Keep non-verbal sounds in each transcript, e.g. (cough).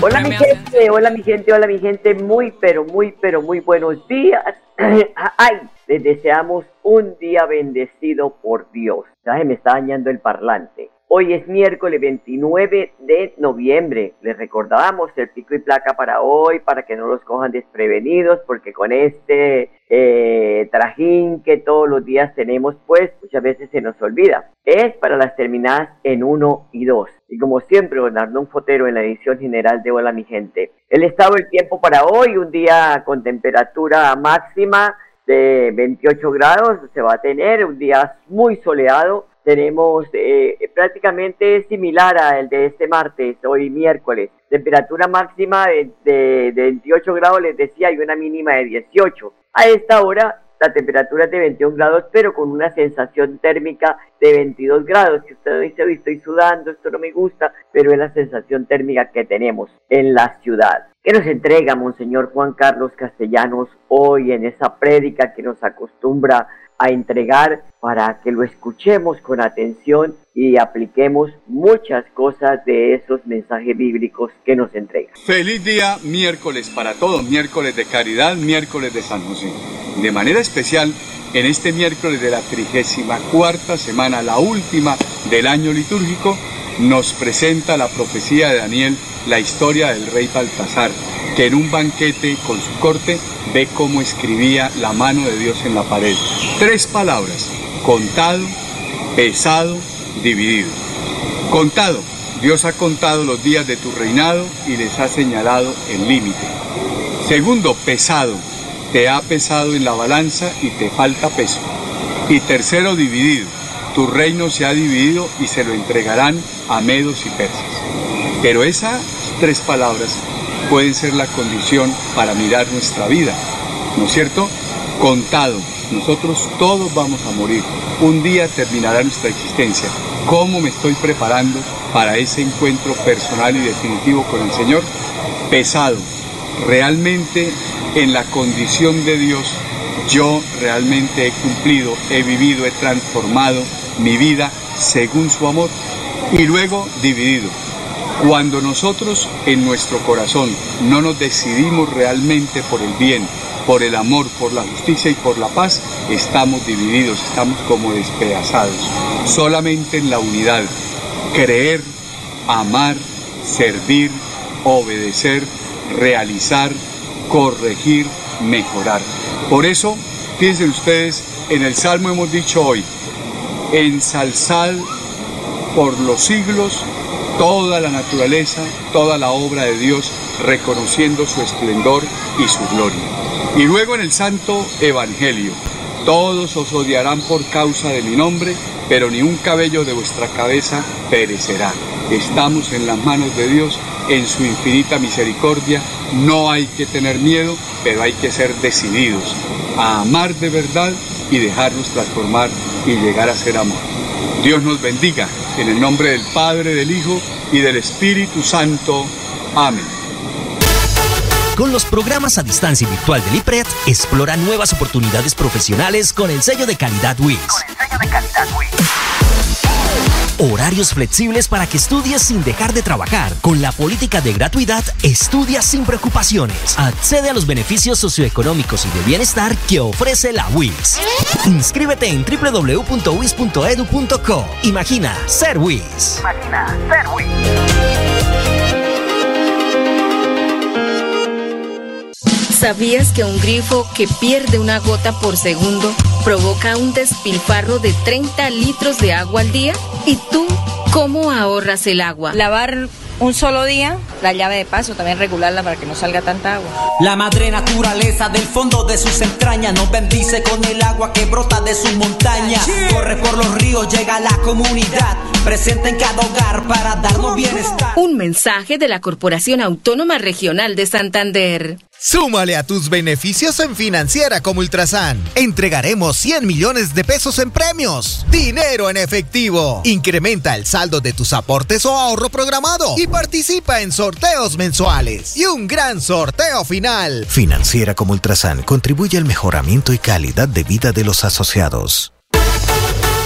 Hola mi gente, hola mi gente, hola mi gente, muy pero muy pero muy buenos días. (clears throat) Ay, les deseamos un día bendecido por Dios. Ya me está dañando el parlante. Hoy es miércoles 29 de noviembre. Les recordábamos el pico y placa para hoy, para que no los cojan desprevenidos, porque con este eh, trajín que todos los días tenemos, pues muchas veces se nos olvida. Es para las terminadas en 1 y 2. Y como siempre, Bernardo Fotero en la edición general de Hola mi gente. El estado del tiempo para hoy, un día con temperatura máxima de 28 grados, se va a tener un día muy soleado tenemos eh, prácticamente similar al de este martes, hoy miércoles. Temperatura máxima de, de, 28 grados, les decía, y una mínima de 18. A esta hora la temperatura es de 21 grados, pero con una sensación térmica de 22 grados. Que usted dice, estoy sudando, esto no me gusta, pero es la sensación térmica que tenemos en la ciudad. ¿Qué nos entrega Monseñor Juan Carlos Castellanos hoy en esa prédica que nos acostumbra a entregar para que lo escuchemos con atención y apliquemos muchas cosas de esos mensajes bíblicos que nos entrega. Feliz día miércoles para todos, miércoles de caridad, miércoles de San José. De manera especial, en este miércoles de la trigésima cuarta semana, la última del año litúrgico, nos presenta la profecía de Daniel la historia del rey Baltasar, que en un banquete con su corte ve cómo escribía la mano de Dios en la pared. Tres palabras, contado, pesado, dividido. Contado, Dios ha contado los días de tu reinado y les ha señalado el límite. Segundo, pesado, te ha pesado en la balanza y te falta peso. Y tercero, dividido, tu reino se ha dividido y se lo entregarán a medos y persas. Pero esas tres palabras pueden ser la condición para mirar nuestra vida, ¿no es cierto? Contado, nosotros todos vamos a morir. Un día terminará nuestra existencia. ¿Cómo me estoy preparando para ese encuentro personal y definitivo con el Señor? Pesado. Realmente en la condición de Dios yo realmente he cumplido, he vivido, he transformado mi vida según su amor. Y luego dividido cuando nosotros en nuestro corazón no nos decidimos realmente por el bien, por el amor, por la justicia y por la paz, estamos divididos, estamos como despedazados. Solamente en la unidad, creer, amar, servir, obedecer, realizar, corregir, mejorar. Por eso, fíjense ustedes, en el Salmo hemos dicho hoy, ensalzad por los siglos toda la naturaleza, toda la obra de Dios, reconociendo su esplendor y su gloria. Y luego en el Santo Evangelio, todos os odiarán por causa de mi nombre, pero ni un cabello de vuestra cabeza perecerá. Estamos en las manos de Dios, en su infinita misericordia. No hay que tener miedo, pero hay que ser decididos a amar de verdad y dejarnos transformar y llegar a ser amor. Dios nos bendiga en el nombre del Padre, del Hijo y del Espíritu Santo. Amén. Con los programas a distancia virtual del IPRED, explora nuevas oportunidades profesionales con el sello de calidad WIS. Con el sello de calidad Horarios flexibles para que estudies sin dejar de trabajar. Con la política de gratuidad, estudia sin preocupaciones. Accede a los beneficios socioeconómicos y de bienestar que ofrece la WIS. Inscríbete en www.wis.edu.co. Imagina ser WIS. Imagina ser WIS. ¿Sabías que un grifo que pierde una gota por segundo provoca un despilfarro de 30 litros de agua al día? ¿Y tú cómo ahorras el agua? Lavar un solo día, la llave de paso, también regularla para que no salga tanta agua. La madre naturaleza del fondo de sus entrañas nos bendice con el agua que brota de sus montañas. Corre por los ríos, llega a la comunidad, presente en cada hogar para darnos bienestar. Un mensaje de la Corporación Autónoma Regional de Santander. Súmale a tus beneficios en Financiera como Ultrasan. Entregaremos 100 millones de pesos en premios. Dinero en efectivo. Incrementa el saldo de tus aportes o ahorro programado y participa en sorteos mensuales. Y un gran sorteo final. Financiera como Ultrasan contribuye al mejoramiento y calidad de vida de los asociados.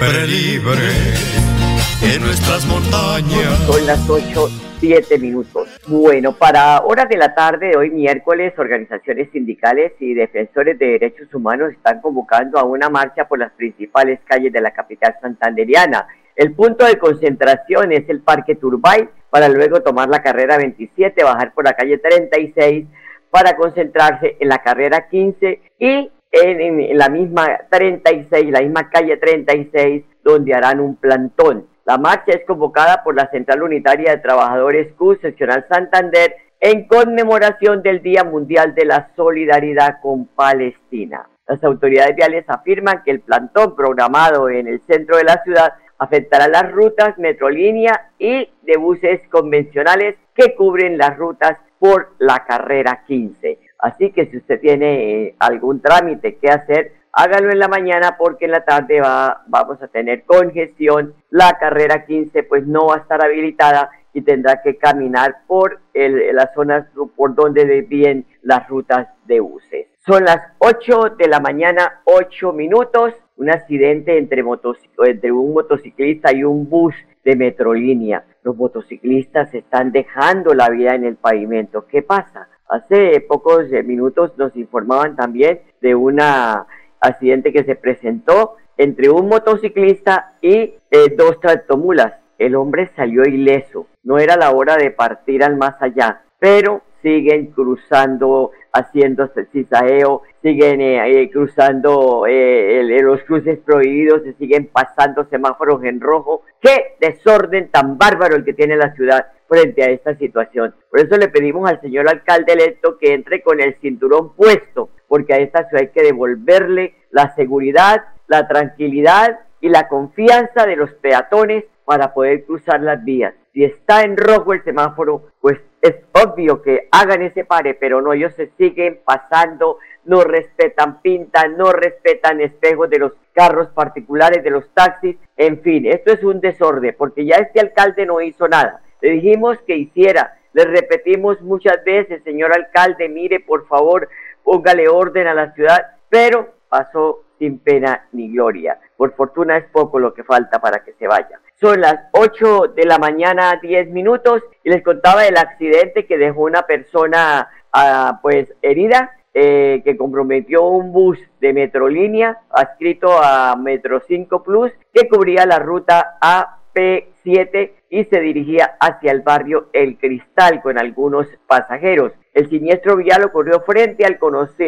Libre en nuestras montañas. Son las 8, 7 minutos. Bueno, para horas de la tarde de hoy miércoles, organizaciones sindicales y defensores de derechos humanos están convocando a una marcha por las principales calles de la capital santanderiana. El punto de concentración es el Parque Turbay, para luego tomar la carrera 27, bajar por la calle 36 para concentrarse en la carrera 15 y en, la misma 36, la misma calle 36, donde harán un plantón. La marcha es convocada por la Central Unitaria de Trabajadores Q, seccional Santander, en conmemoración del Día Mundial de la Solidaridad con Palestina. Las autoridades viales afirman que el plantón programado en el centro de la ciudad afectará las rutas metrolínea y de buses convencionales que cubren las rutas por la carrera 15. Así que si usted tiene eh, algún trámite que hacer, hágalo en la mañana porque en la tarde va, vamos a tener congestión. La carrera 15 pues no va a estar habilitada y tendrá que caminar por las zonas por donde desvíen las rutas de buses. Son las 8 de la mañana, 8 minutos. Un accidente entre, un motociclista y un bus de Metrolínea. Los motociclistas están dejando la vida en el pavimento. ¿Qué pasa? Hace pocos eh, minutos nos informaban también de un accidente que se presentó entre un motociclista y eh, dos tractomulas. El hombre salió ileso. No era la hora de partir al más allá, pero siguen cruzando, haciendo cizaheo, siguen eh, cruzando los cruces prohibidos, se siguen pasando semáforos en rojo. ¡Qué desorden tan bárbaro el que tiene la ciudad! Frente a esta situación. Por eso le pedimos al señor alcalde electo que entre con el cinturón puesto, porque a esta ciudad hay que devolverle la seguridad, la tranquilidad y la confianza de los peatones para poder cruzar las vías. Si está en rojo el semáforo, pues es obvio que hagan ese pare, pero no, ellos se siguen pasando, no respetan pinta, no respetan espejos de los carros particulares, de los taxis, en fin, esto es un desorden, porque ya este alcalde no hizo nada. Le dijimos que hiciera, le repetimos muchas veces, señor alcalde, mire, por favor, póngale orden a la ciudad, pero pasó sin pena ni gloria. Por fortuna es poco lo que falta para que se vaya. Son las 8 de la mañana, 10 minutos, y les contaba del accidente que dejó una persona ah, pues herida, eh, que comprometió un bus de Metrolínea adscrito a Metro 5 Plus que cubría la ruta A P7 y se dirigía hacia el barrio El Cristal con algunos pasajeros. El siniestro vial ocurrió frente al,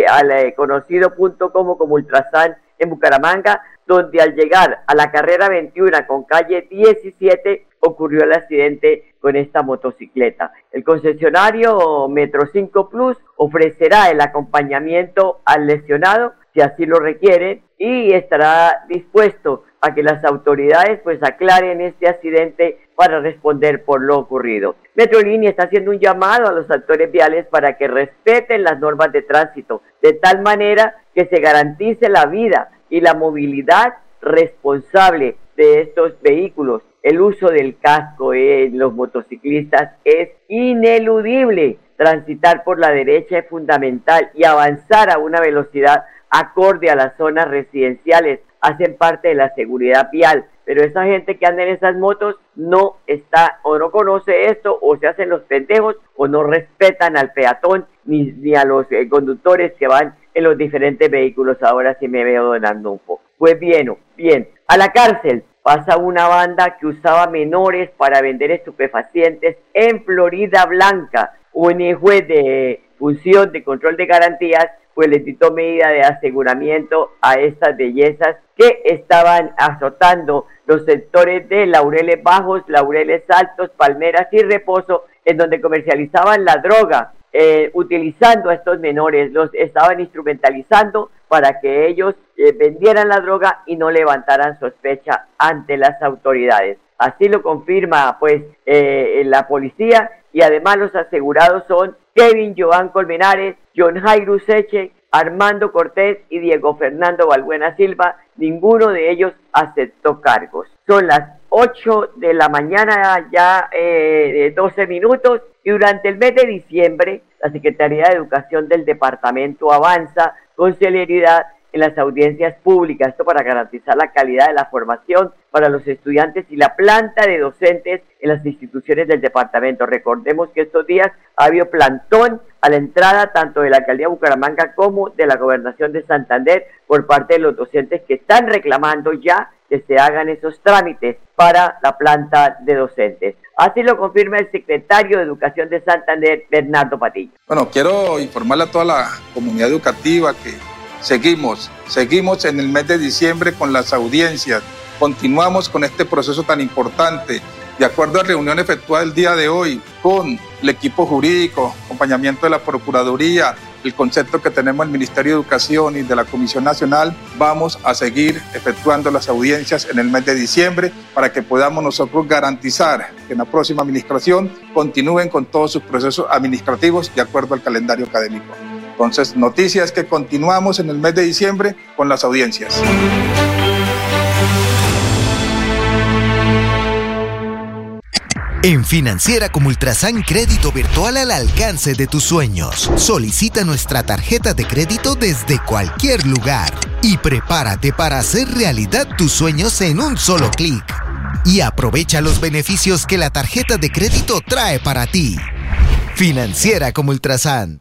al eh, conocido punto como, como Ultrasan en Bucaramanga, donde al llegar a la carrera 21 con calle 17 ocurrió el accidente con esta motocicleta. El concesionario Metro 5 Plus ofrecerá el acompañamiento al lesionado si así lo requiere y estará dispuesto a que las autoridades pues aclaren este accidente para responder por lo ocurrido. Metrolínea está haciendo un llamado a los actores viales para que respeten las normas de tránsito de tal manera que se garantice la vida y la movilidad responsable de estos vehículos. El uso del casco en los motociclistas es ineludible. Transitar por la derecha es fundamental y avanzar a una velocidad acorde a las zonas residenciales hacen parte de la seguridad vial. Pero esa gente que anda en esas motos no está o no conoce esto o se hacen los pendejos o no respetan al peatón ni, ni a los eh, conductores que van en los diferentes vehículos. Ahora sí me veo donando un poco. Pues bien, bien, a la cárcel pasa una banda que usaba menores para vender estupefacientes en Florida Blanca. Un juez de función de control de garantías pues les dictó medida de aseguramiento a estas bellezas que estaban azotando los sectores de Laureles Bajos, Laureles Altos, Palmeras y Reposo, en donde comercializaban la droga, eh, utilizando a estos menores, los estaban instrumentalizando para que ellos eh, vendieran la droga y no levantaran sospecha ante las autoridades. Así lo confirma pues eh, la policía y además los asegurados son Kevin Joan Colmenares, John Jairo Seche, Armando Cortés y Diego Fernando Valbuena Silva, ninguno de ellos aceptó cargos. Son las 8 de la mañana, ya eh, 12 minutos, y durante el mes de diciembre, la Secretaría de Educación del departamento avanza con celeridad en las audiencias públicas, esto para garantizar la calidad de la formación para los estudiantes y la planta de docentes en las instituciones del departamento. Recordemos que estos días ha habido plantón a la entrada tanto de la alcaldía de Bucaramanga como de la gobernación de Santander por parte de los docentes que están reclamando ya que se hagan esos trámites para la planta de docentes. Así lo confirma el secretario de Educación de Santander, Bernardo Patillo. Bueno, quiero informarle a toda la comunidad educativa que Seguimos, seguimos en el mes de diciembre con las audiencias. Continuamos con este proceso tan importante. De acuerdo a la reunión efectuada el día de hoy con el equipo jurídico, acompañamiento de la Procuraduría, el concepto que tenemos el Ministerio de Educación y de la Comisión Nacional, vamos a seguir efectuando las audiencias en el mes de diciembre para que podamos nosotros garantizar que en la próxima administración continúen con todos sus procesos administrativos de acuerdo al calendario académico. Entonces, noticias que continuamos en el mes de diciembre con las audiencias. En Financiera como Ultrasan Crédito Virtual al alcance de tus sueños. Solicita nuestra tarjeta de crédito desde cualquier lugar y prepárate para hacer realidad tus sueños en un solo clic. Y aprovecha los beneficios que la tarjeta de crédito trae para ti. Financiera como Ultrasan.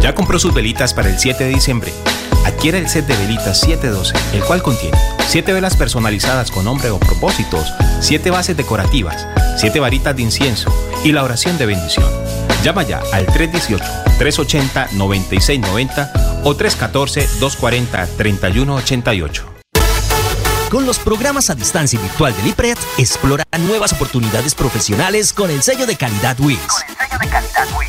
¿Ya compró sus velitas para el 7 de diciembre? Adquiere el set de velitas 712, el cual contiene 7 velas personalizadas con nombre o propósitos, 7 bases decorativas, 7 varitas de incienso y la oración de bendición. Llama ya al 318-380-9690 o 314-240-3188. Con los programas a distancia y virtual del IPRED, explora nuevas oportunidades profesionales con el sello de calidad WIS. Con el sello de calidad WIS.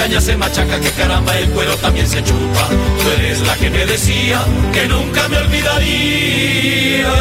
Caña se machaca, que caramba el cuero también se chupa. Tú eres la que me decía que nunca me olvidaría.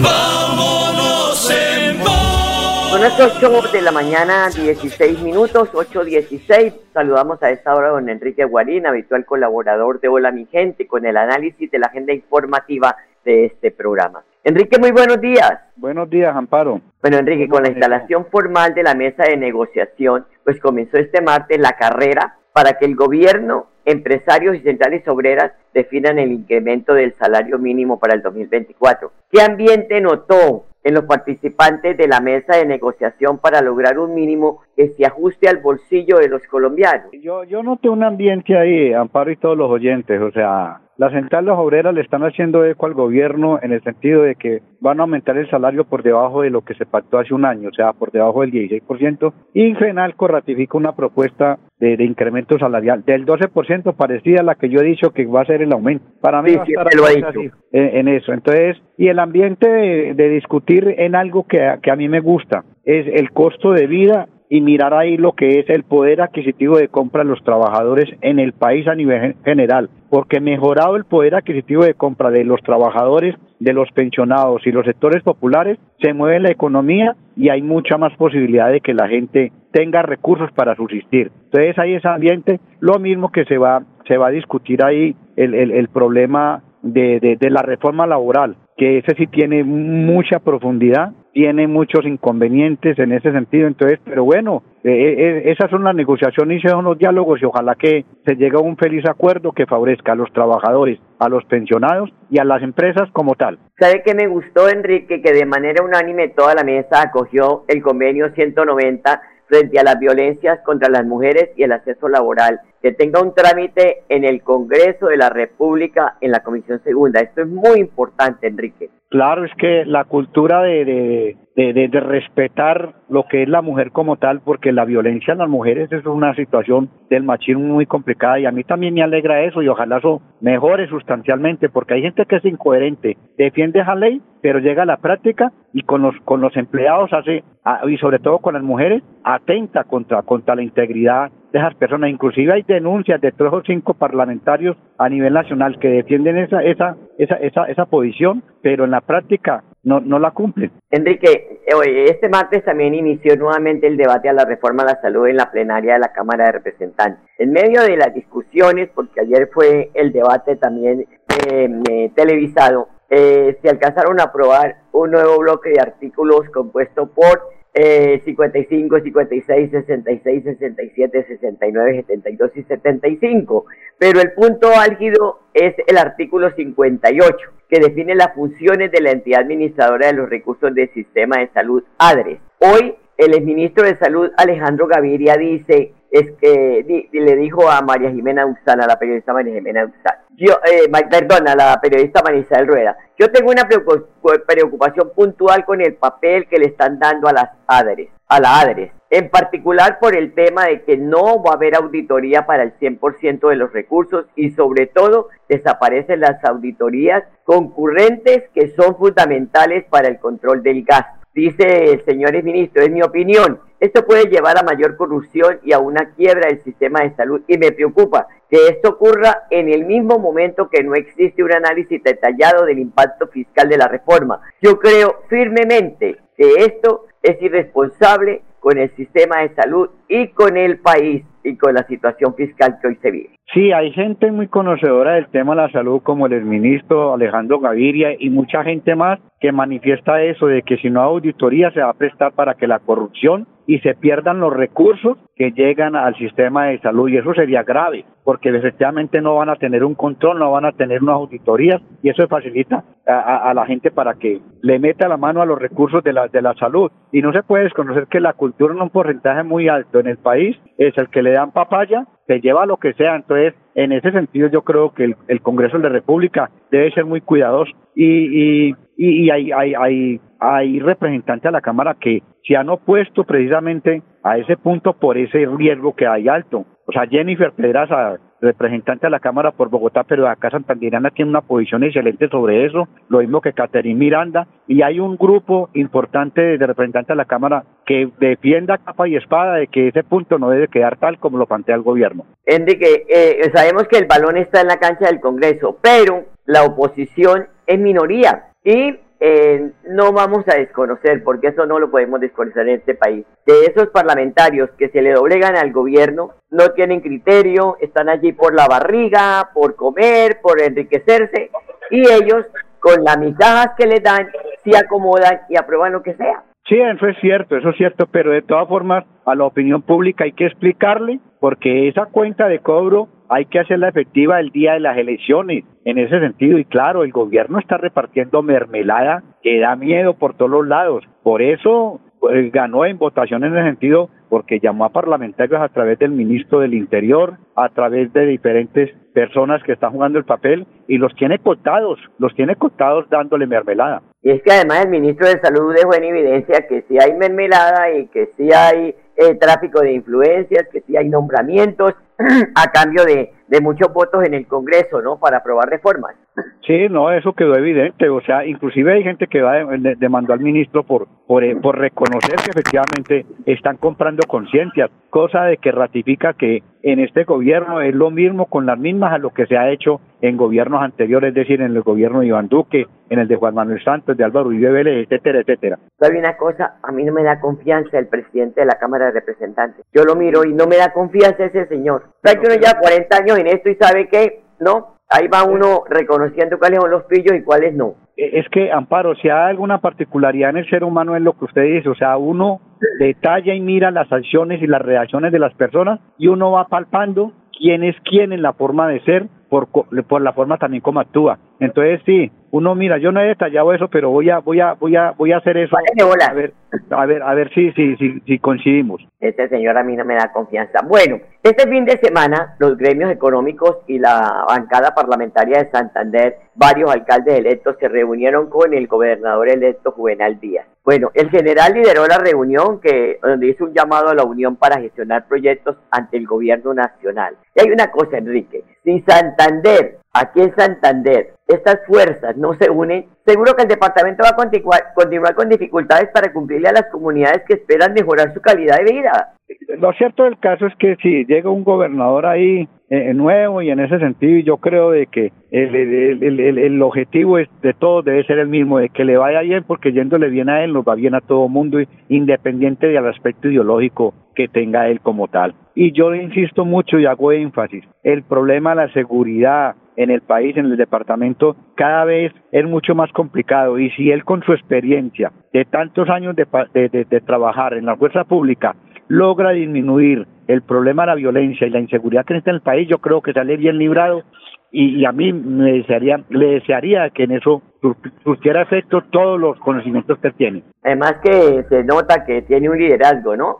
Vámonos en voz. Son las 8 de la mañana, 16 minutos, 8.16. Saludamos a esta hora a don Enrique Guarín, habitual colaborador de Hola Mi Gente, con el análisis de la agenda informativa de este programa. Enrique, muy buenos días. Buenos días, Amparo. Bueno, Enrique, con la instalación formal de la mesa de negociación, pues comenzó este martes la carrera para que el gobierno, empresarios y centrales obreras definan el incremento del salario mínimo para el 2024. ¿Qué ambiente notó en los participantes de la mesa de negociación para lograr un mínimo que se ajuste al bolsillo de los colombianos? Yo, yo noté un ambiente ahí, Amparo y todos los oyentes, o sea, las centrales obreras le están haciendo eco al gobierno en el sentido de que van a aumentar el salario por debajo de lo que se pactó hace un año, o sea, por debajo del 16%, y Fenalco ratifica una propuesta de, incremento salarial del 12%, parecida a la que yo he dicho que va a ser el aumento. Para mí va a estar en, eso. Entonces, y el ambiente de, discutir en algo que, que a mí me gusta es el costo de vida y mirar ahí lo que es el poder adquisitivo de compra de los trabajadores en el país a nivel general, porque mejorado el poder adquisitivo de compra de los trabajadores, de los pensionados y los sectores populares, se mueve la economía y hay mucha más posibilidad de que la gente tenga recursos para subsistir. Entonces hay ese ambiente, lo mismo que se va, se va a discutir ahí el, el, problema de, de, de la reforma laboral, que ese sí tiene mucha profundidad tiene muchos inconvenientes en ese sentido. Entonces, pero bueno, eh, eh, eh, esas son las negociaciones y son los diálogos y ojalá que se llegue a un feliz acuerdo que favorezca a los trabajadores, a los pensionados y a las empresas como tal. ¿Sabe qué me gustó, Enrique? Que de manera unánime toda la mesa acogió el convenio 190 frente a las violencias contra las mujeres y el acceso laboral, que tenga un trámite en el Congreso de la República en la Comisión Segunda. Esto es muy importante, Enrique. Claro, es que la cultura de, de, respetar lo que es la mujer como tal, porque la violencia en las mujeres es una situación del machismo muy complicada y a mí también me alegra eso y ojalá eso mejore sustancialmente, porque hay gente que es incoherente, defiende esa ley, pero llega a la práctica y con los con los empleados hace y sobre todo con las mujeres atenta contra contra la integridad de esas personas. Inclusive hay denuncias de tres o cinco parlamentarios a nivel nacional que defienden esa esa esa esa, esa posición, pero en la práctica no, no la cumplen. Enrique, este martes también inició nuevamente el debate a la reforma a la salud en la plenaria de la Cámara de Representantes. En medio de las discusiones, porque ayer fue el debate también eh, televisado, eh, se alcanzaron a aprobar un nuevo bloque de artículos compuesto por eh, 55, 56, 66, 67, 69, 72 y 75. Pero el punto álgido es el artículo 58, que define las funciones de la entidad administradora de los recursos del sistema de salud ADRES. Hoy el exministro de Salud Alejandro Gaviria dice es que le dijo a María Jimena Uxán, a la periodista María Jimena Uxán, yo, eh, perdón, a la periodista Marisabel Rueda, yo tengo una preocupación puntual con el papel que le están dando a las ADRES, a la ADRES, en particular por el tema de que no va a haber auditoría para el 100% de los recursos y sobre todo desaparecen las auditorías concurrentes que son fundamentales para el control del gasto. Dice el señor ministro, es mi opinión, esto puede llevar a mayor corrupción y a una quiebra del sistema de salud y me preocupa que esto ocurra en el mismo momento que no existe un análisis detallado del impacto fiscal de la reforma. Yo creo firmemente que esto es irresponsable con el sistema de salud y con el país y con la situación fiscal que hoy se vive. Sí, hay gente muy conocedora del tema de la salud, como el ministro Alejandro Gaviria y mucha gente más que manifiesta eso, de que si no hay auditoría se va a prestar para que la corrupción y se pierdan los recursos que llegan al sistema de salud y eso sería grave porque efectivamente no van a tener un control, no van a tener unas auditorías y eso facilita a, la gente para que le meta la mano a los recursos de la, de la salud. Y no se puede desconocer que la cultura en un porcentaje muy alto en el país es el que le dan papaya, se lleva lo que sea, entonces en ese sentido yo creo que el, el Congreso de la República debe ser muy cuidadoso. Y, y, y, hay, hay, hay, hay representantes a la Cámara que se han opuesto precisamente a ese punto por ese riesgo que hay alto. O sea, Jennifer Pedraza, representante de la Cámara por Bogotá, pero acá Santandirana tiene una posición excelente sobre eso, lo mismo que Caterín Miranda, y hay un grupo importante de representantes de la Cámara que defienda capa y espada de que ese punto no debe quedar tal como lo plantea el gobierno. Enrique, eh, sabemos que el balón está en la cancha del Congreso, pero la oposición es minoría y eh, no vamos a desconocer, porque eso no lo podemos desconocer en este país, que esos parlamentarios que se le doblegan al gobierno no tienen criterio, están allí por la barriga, por comer, por enriquecerse, y ellos con las migajas que les dan, se acomodan y aprueban lo que sea. Sí, eso es cierto, eso es cierto, pero de todas formas a la opinión pública hay que explicarle porque esa cuenta de cobro hay que hacerla efectiva el día de las elecciones, en ese sentido. Y claro, el gobierno está repartiendo mermelada que da miedo por todos los lados. Por eso pues, ganó en votación en ese sentido, porque llamó a parlamentarios a través del ministro del Interior, a través de diferentes personas que están jugando el papel y los tiene contados, los tiene contados dándole mermelada. Y es que además el ministro de Salud dejó en evidencia que si hay mermelada y que si hay eh, tráfico de influencias, que sí hay nombramientos (clears throat) a cambio de, de muchos votos en el Congreso, ¿no? Para aprobar reformas. Sí, no, eso quedó evidente. O sea, inclusive hay gente que va demandó al ministro por, por, eh, por reconocer que efectivamente están comprando conciencias, cosa de que ratifica que en este gobierno es lo mismo con las mismas a lo que se ha hecho en gobiernos anteriores, es decir, en el gobierno de Iván Duque, en el de Juan Manuel Santos, de Álvaro Uribe Vélez, etcétera, etcétera. ¿Sabe una cosa? A mí no me da confianza el presidente de la Cámara de Representantes. Yo lo miro y no me da confianza ese señor. ¿Sabe que uno ya 40 años en esto y sabe que, no? Ahí va uno reconociendo cuáles son los pillos y cuáles no. E, es que, Amparo, si hay alguna particularidad en el ser humano es lo que usted dice, o sea, uno detalla y mira las acciones y las reacciones de las personas y uno va palpando quién es quién en la forma de ser por, por la forma también como actúa. Entonces sí, uno mira, yo no he detallado eso, pero voy a voy a voy a voy a hacer eso. A ver, a ver, a ver si si si, si coincidimos. Este señor a mí no me da confianza. Bueno, este fin de semana los gremios económicos y la bancada parlamentaria de Santander, varios alcaldes electos se reunieron con el gobernador electo Juvenal Díaz. Bueno, el general lideró la reunión que donde hizo un llamado a la unión para gestionar proyectos ante el gobierno nacional. Y hay una cosa, Enrique, si Santander aquí en Santander estas fuerzas no se unen, seguro que el departamento va a continuar, con dificultades para cumplirle a las comunidades que esperan mejorar su calidad de vida. Lo cierto del caso es que si llega un gobernador ahí eh, nuevo y en ese sentido yo creo de que el, el, el, objetivo es de todos debe ser el mismo, de que le vaya bien porque yéndole bien a él nos va bien a todo mundo independiente del aspecto ideológico que tenga él como tal. Y yo insisto mucho y hago énfasis, el problema de la seguridad, en el país, en el departamento, cada vez es mucho más complicado. Y si él con su experiencia de tantos años de, de, trabajar en la fuerza pública logra disminuir el problema de la violencia y la inseguridad que está en el país, yo creo que sale bien librado y, a mí me desearía, le desearía que en eso surgiera efecto todos los conocimientos que tiene. Además que se nota que tiene un liderazgo, ¿no?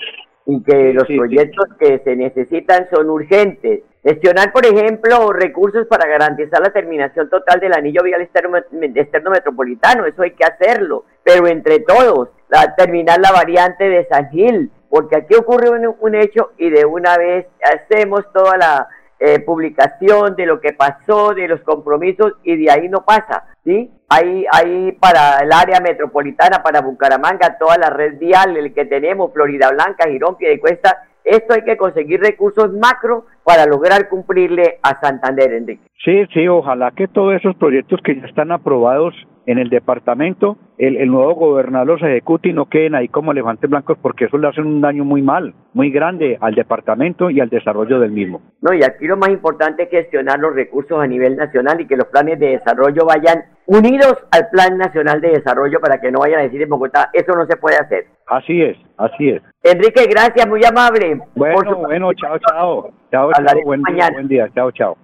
Y que los proyectos que se necesitan son urgentes. Gestionar, por ejemplo, recursos para garantizar la terminación total del anillo vial externo, metropolitano, eso hay que hacerlo, pero entre todos, terminar la variante de San Gil, porque aquí ocurre un, hecho y de una vez hacemos toda la eh, publicación de lo que pasó, de los compromisos y de ahí no pasa, ¿sí? Hay, hay para el área metropolitana, para Bucaramanga, toda la red vial, el que tenemos, Florida Blanca, Girón, Piedecuesta, esto hay que conseguir recursos macro para lograr cumplirle a Santander, Enrique. Sí, sí, ojalá que todos esos proyectos que ya están aprobados en el departamento, el, el, nuevo gobernador los ejecute y no queden ahí como elefantes blancos porque eso le hacen un daño muy mal, muy grande al departamento y al desarrollo del mismo. No, y aquí lo más importante es gestionar los recursos a nivel nacional y que los planes de desarrollo vayan unidos al Plan Nacional de Desarrollo para que no vayan a decir en Bogotá, eso no se puede hacer. Así es, así es. Enrique, gracias, muy amable. Bueno, bueno, chao, chao. Chao, chao, buen día, buen día, chao, chao.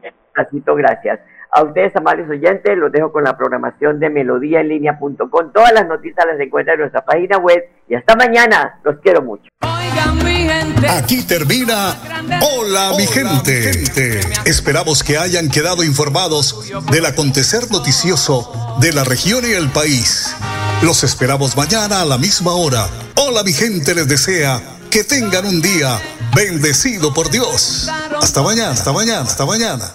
gracias. A ustedes, amables oyentes, los dejo con la programación de melodíaenlínea.com. Todas las noticias las encuentran en nuestra página web. Y hasta mañana. Los quiero mucho. Aquí termina Hola, mi gente. Esperamos que hayan quedado informados del acontecer noticioso de la región y el país. Los esperamos mañana a la misma hora. Hola, mi gente les desea que tengan un día bendecido por Dios. Hasta mañana, hasta mañana, hasta mañana.